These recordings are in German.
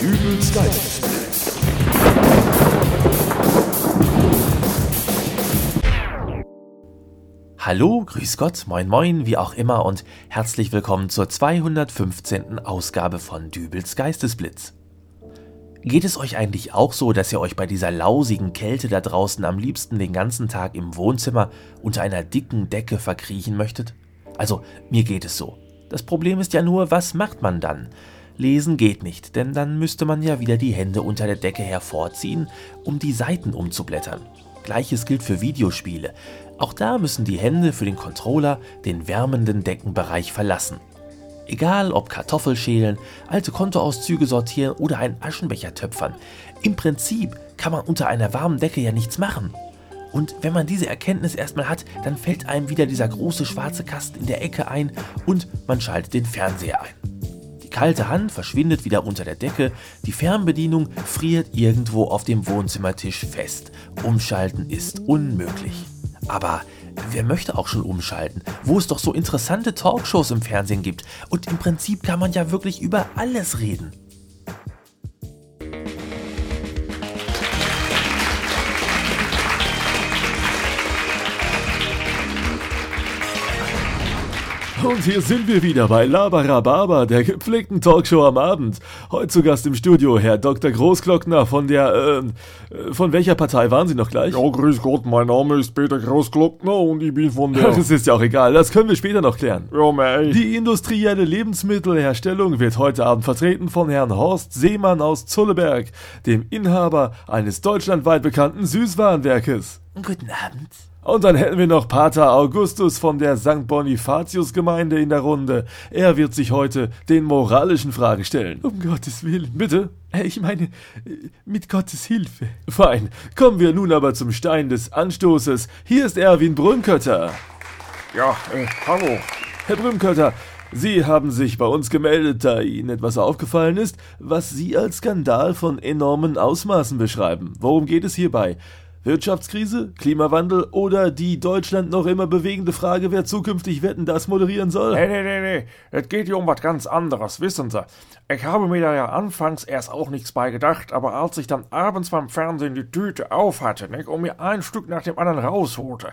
Dübels Geistesblitz. Hallo, grüß Gott, moin moin, wie auch immer und herzlich willkommen zur 215. Ausgabe von Dübels Geistesblitz. Geht es euch eigentlich auch so, dass ihr euch bei dieser lausigen Kälte da draußen am liebsten den ganzen Tag im Wohnzimmer unter einer dicken Decke verkriechen möchtet? Also, mir geht es so. Das Problem ist ja nur, was macht man dann? Lesen geht nicht, denn dann müsste man ja wieder die Hände unter der Decke hervorziehen, um die Seiten umzublättern. Gleiches gilt für Videospiele. Auch da müssen die Hände für den Controller den wärmenden Deckenbereich verlassen. Egal ob Kartoffelschälen, alte Kontoauszüge sortieren oder einen Aschenbecher töpfern. Im Prinzip kann man unter einer warmen Decke ja nichts machen. Und wenn man diese Erkenntnis erstmal hat, dann fällt einem wieder dieser große schwarze Kasten in der Ecke ein und man schaltet den Fernseher ein. Die kalte Hand verschwindet wieder unter der Decke, die Fernbedienung friert irgendwo auf dem Wohnzimmertisch fest. Umschalten ist unmöglich. Aber wer möchte auch schon umschalten, wo es doch so interessante Talkshows im Fernsehen gibt und im Prinzip kann man ja wirklich über alles reden. Und hier sind wir wieder bei Labarababa, der gepflegten Talkshow am Abend. Heute zu Gast im Studio Herr Dr. Großglockner von der, ähm, äh, von welcher Partei waren Sie noch gleich? Ja, grüß Gott, mein Name ist Peter Großglockner und ich bin von der... Das ist ja auch egal, das können wir später noch klären. ja, mei. Die industrielle Lebensmittelherstellung wird heute Abend vertreten von Herrn Horst Seemann aus Zulleberg, dem Inhaber eines deutschlandweit bekannten Süßwarenwerkes. Guten Abend. Und dann hätten wir noch Pater Augustus von der St. Bonifatius Gemeinde in der Runde. Er wird sich heute den moralischen Fragen stellen. Um Gottes Willen. Bitte? Äh, Ich meine, äh, mit Gottes Hilfe. Fein. Kommen wir nun aber zum Stein des Anstoßes. Hier ist Erwin Brünkötter. Ja, äh, hallo. Herr Brünkötter, Sie haben sich bei uns gemeldet, da Ihnen etwas aufgefallen ist, was Sie als Skandal von enormen Ausmaßen beschreiben. Worum geht es hierbei? Wirtschaftskrise, Klimawandel oder die Deutschland noch immer bewegende Frage, wer zukünftig Wetten das moderieren soll? Nee, nee, nee, nee. Es geht hier um was ganz anderes, wissen Sie. Ich habe mir da ja anfangs erst auch nichts bei gedacht, aber als ich dann abends beim Fernsehen die Tüte aufhatte nicht, und mir ein Stück nach dem anderen rausholte,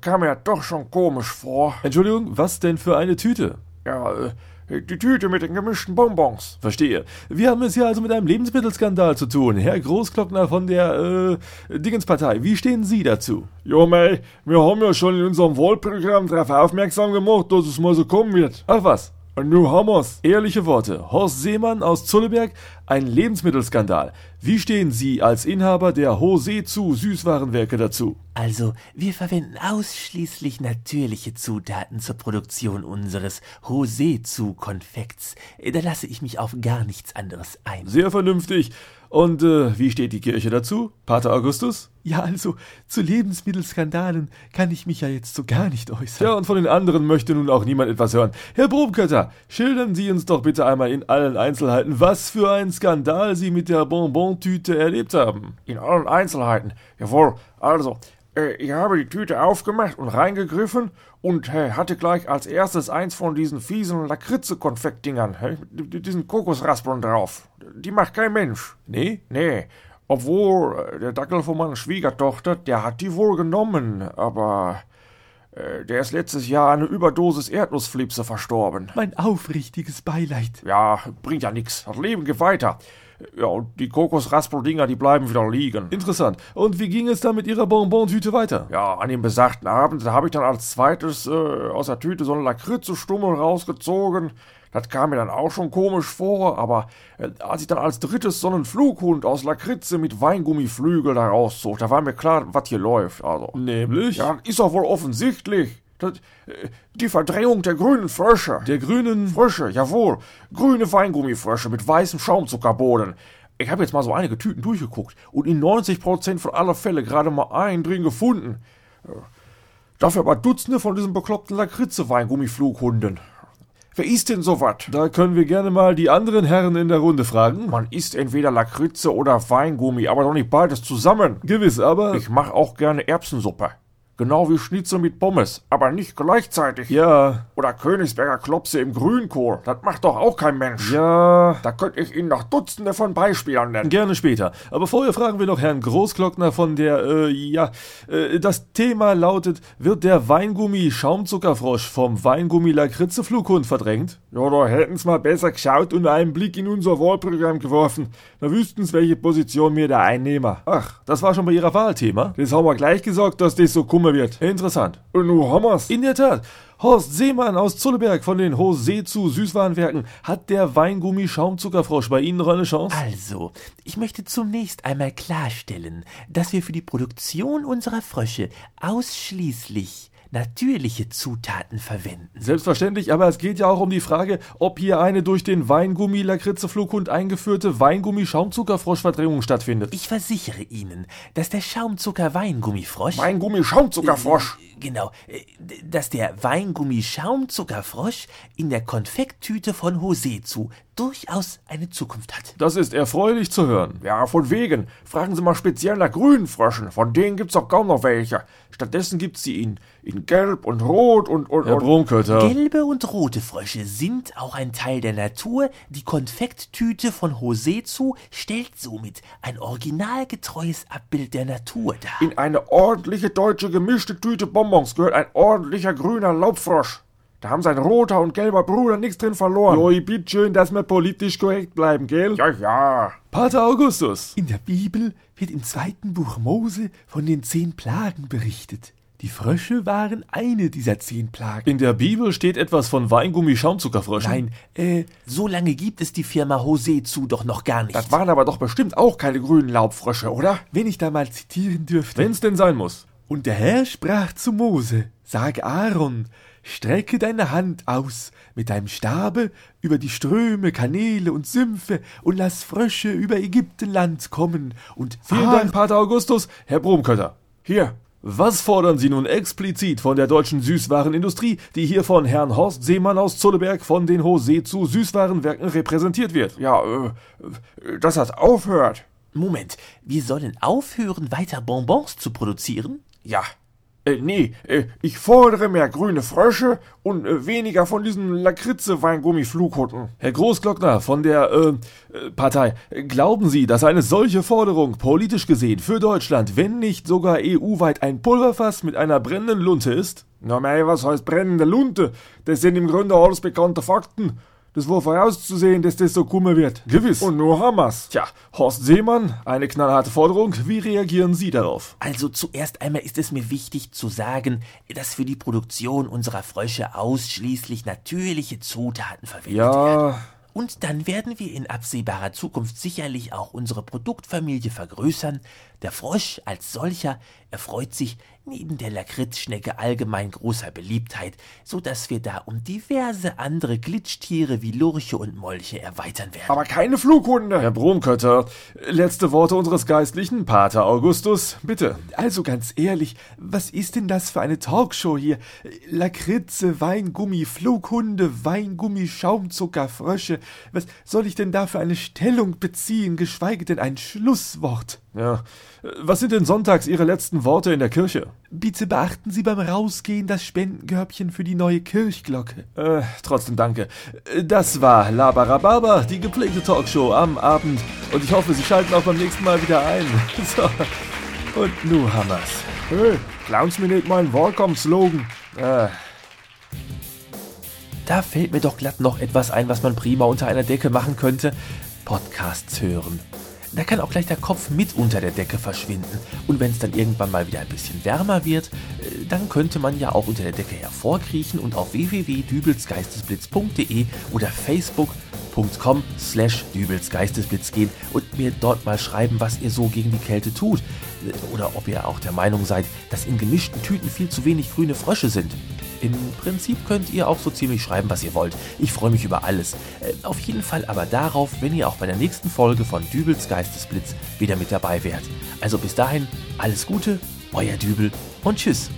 kam mir doch schon komisch vor. Entschuldigung, was denn für eine Tüte? Ja, äh, die Tüte mit den gemischten Bonbons. Verstehe. Wir haben es hier also mit einem Lebensmittelskandal zu tun. Herr Großglockner von der, äh, Dingenspartei. Wie stehen Sie dazu? Ja, mei, wir haben ja schon in unserem Wahlprogramm darauf aufmerksam gemacht, dass es mal so kommen wird. Ach was. Nun haben wir's. Ehrliche Worte. Horst Seemann aus Zulleberg, ein Lebensmittelskandal. Wie stehen Sie als Inhaber der Hose zu Süßwarenwerke dazu? Also, wir verwenden ausschließlich natürliche Zutaten zur Produktion unseres Hosezu-Konfekts. Da lasse ich mich auf gar nichts anderes ein. Sehr vernünftig. Und äh, wie steht die Kirche dazu? Pater Augustus? Ja, also, zu Lebensmittelskandalen kann ich mich ja jetzt so gar nicht äußern. Ja, und von den anderen möchte nun auch niemand etwas hören. Herr Bromkötter, schildern Sie uns doch bitte einmal in allen Einzelheiten, was für ein Skandal Sie mit der Bonbon-Tüte erlebt haben. In allen Einzelheiten. Jawohl. Also, äh, ich habe die Tüte aufgemacht und reingegriffen und äh, hatte gleich als erstes eins von diesen fiesen Lakritze-Konfektdingern, äh, mit diesen Kokosraspeln drauf. Die macht kein Mensch. Nee? Nee. Obwohl, äh, der Dackel von meiner Schwiegertochter, der hat die wohl genommen, aber der ist letztes Jahr an einer Überdosis Erdnussflipse verstorben. Mein aufrichtiges Beileid. Ja, bringt ja nix. Das Leben geht weiter. Ja, und die Kokosraspel-Dinger, die bleiben wieder liegen. Interessant. Und wie ging es dann mit Ihrer Bonbon-Tüte weiter? Ja, an dem besagten Abend, da habe ich dann als zweites äh, aus der Tüte so eine Lakritze-Stummel rausgezogen. Das kam mir dann auch schon komisch vor, aber äh, als ich dann als drittes so einen Flughund aus Lakritze mit Weingummiflügel da rauszog, da war mir klar, was hier läuft. Also. Nämlich? Ja, ist doch wohl offensichtlich. Das, äh, die Verdrängung der grünen Frösche. Der grünen... Frösche, jawohl. Grüne Weingummifrösche mit weißem Schaumzuckerboden. Ich habe jetzt mal so einige Tüten durchgeguckt und in 90% von aller Fälle gerade mal einen drin gefunden. Äh, Dafür aber Dutzende von diesen bekloppten Lakritze-Weingummi-Flughunden. Wer isst denn sowas? Da können wir gerne mal die anderen Herren in der Runde fragen. Man isst entweder Lakritze oder Weingummi, aber doch nicht beides zusammen. Gewiss, aber... Ich mache auch gerne Erbsensuppe. Genau wie Schnitzel mit Pommes, aber nicht gleichzeitig. Ja, Oder Königsberger Klopse im Grünkohl. Das macht doch auch kein Mensch. ja. Da könnte ich Ihnen noch Dutzende von Beispielen nennen. Gerne später. Aber vorher fragen wir noch Herrn Großglockner von der, äh, ja, äh, das Thema lautet, wird der Weingummi Schaumzuckerfrosch vom Weingummi Lakritze Flughund verdrängt? Ja, da hätten's mal besser geschaut und einen Blick in unser Wahlprogramm geworfen. Da wüssten's, welche Position wir da einnehmen. Ach, das war schon bei Ihrer Wahlthema? Das haben wir gleich gesagt, dass das so kummer wird. Interessant. Haben wir's. In der Tat. Horst Seemann aus Zulleberg von den Hosezu Süßwarenwerken. Hat der Weingummi Schaumzuckerfrosch bei Ihnen noch eine Chance? Also, ich möchte zunächst einmal klarstellen, dass wir für die Produktion unserer Frösche ausschließlich natürliche Zutaten verwenden. Selbstverständlich, aber es geht ja auch um die Frage, ob hier eine durch den Weingummi Lakritze Flughund eingeführte Weingummi Schaumzuckerfroschverdrängung stattfindet. Ich versichere Ihnen, dass der Schaumzucker-Weingummifrosch Mein Gummi Schaumzuckerfrosch. Genau, äh, d- dass der Weingummi-Schaumzuckerfrosch in der Konfekttüte von Hosezu durchaus eine Zukunft hat. Das ist erfreulich zu hören. Ja, von wegen. Fragen Sie mal speziell nach grünen Fröschen. Von denen gibt's auch kaum noch welche. Stattdessen gibt's sie in, in gelb und rot und, und, Herr und. Gelbe und rote Frösche sind auch ein Teil der Natur. Die Konfekttüte von Hosezu stellt somit ein originalgetreues Abbild der Natur dar. in eine ordentliche deutsche gemischte Tüte Bonbons gehört ein ordentlicher grüner Laubfrosch. Da haben sein roter und gelber Bruder nichts drin verloren. Joi, bitte schön, dass wir politisch korrekt bleiben, gell? Ja, ja. Pater Augustus. In der Bibel wird im zweiten Buch Mose von den zehn Plagen berichtet. Die Frösche waren eine dieser zehn Plagen. In der Bibel steht etwas von Weingummi Schaumzuckerfröschen. Nein, äh, So lange gibt es die Firma Hosezu doch noch gar nicht. Das waren aber doch bestimmt auch keine grünen Laubfrösche, oder? wenn ich da mal zitieren dürfte. Wenn's denn sein muss. Und der Herr sprach zu Mose, sag Aaron, strecke deine Hand aus mit deinem Stabe über die Ströme, Kanäle und Sümpfe und lass Frösche über Ägyptenland kommen und Vielen Aar- Dank, Pater Augustus. Herr Bromkötter. Hier. Was fordern Sie nun explizit von der deutschen Süßwarenindustrie, die hier von Herrn Horst Seemann aus Zolleberg von den Hosezu Süßwarenwerken repräsentiert wird? Ja, äh, äh, dass das aufhört. Moment, wir sollen aufhören, weiter Bonbons zu produzieren? Ja. Äh, nee, äh, ich fordere mehr grüne Frösche und äh, weniger von diesen Lakritze-Weingummi-Flughutten. Herr Großglockner von der äh, äh, Partei, glauben Sie, dass eine solche Forderung politisch gesehen für Deutschland, wenn nicht sogar EU-weit ein Pulverfass mit einer brennenden Lunte ist? Na mei, was heißt brennende Lunte? Das sind im Grunde alles bekannte Fakten. Das war vorauszusehen, dass das so kummer wird. Gewiss. Und nur Hammers. Tja, Horst Seemann, eine knallharte Forderung. Wie reagieren Sie darauf? Also zuerst einmal ist es mir wichtig zu sagen, dass für die Produktion unserer Frösche ausschließlich natürliche Zutaten verwendet werden. Ja, Und dann werden wir in absehbarer Zukunft sicherlich auch unsere Produktfamilie vergrößern. Der Frosch als solcher erfreut sich neben der Lakritzschnecke allgemein großer Beliebtheit, so dass wir da um diverse andere Glitschtiere wie Lurche und Molche erweitern werden. Aber keine Flughunde. Herr Bromkötter, letzte Worte unseres Geistlichen, Pater Augustus, bitte. Also ganz ehrlich, was ist denn das für eine Talkshow hier? Lakritze, Weingummi, Flughunde, Weingummi, Schaumzucker, Frösche. Was soll ich denn da für eine Stellung beziehen, geschweige denn ein Schlusswort? Ja, was sind denn sonntags Ihre letzten Worte in der Kirche? Bitte beachten Sie beim Rausgehen das Spendenkörbchen für die neue Kirchglocke. Äh, trotzdem danke. Das war Labarababa, die gepflegte Talkshow am Abend. Und ich hoffe, Sie schalten auch beim nächsten Mal wieder ein. So. Und nu Hammers. Hey, klaun's mir nicht meinen Wahlkampf-Slogan. Äh, Da fällt mir doch glatt noch etwas ein, was man prima unter einer Decke machen könnte. Podcasts hören. Da kann auch gleich der Kopf mit unter der Decke verschwinden. Und wenn es dann irgendwann mal wieder ein bisschen wärmer wird, äh, dann könnte man ja auch unter der Decke hervorkriechen und auf www.dübelsgeistesblitz.de oder facebook.com slash dübelsgeistesblitz gehen und mir dort mal schreiben, was ihr so gegen die Kälte tut. Oder ob ihr auch der Meinung seid, dass in gemischten Tüten viel zu wenig grüne Frösche sind. Im Prinzip könnt ihr auch so ziemlich schreiben, was ihr wollt. Ich freue mich über alles. Äh, auf jeden Fall aber darauf, wenn ihr auch bei der nächsten Folge von Dübels Geistesblitz wieder mit dabei wärt. Also bis dahin, alles Gute, euer Dübel und tschüss.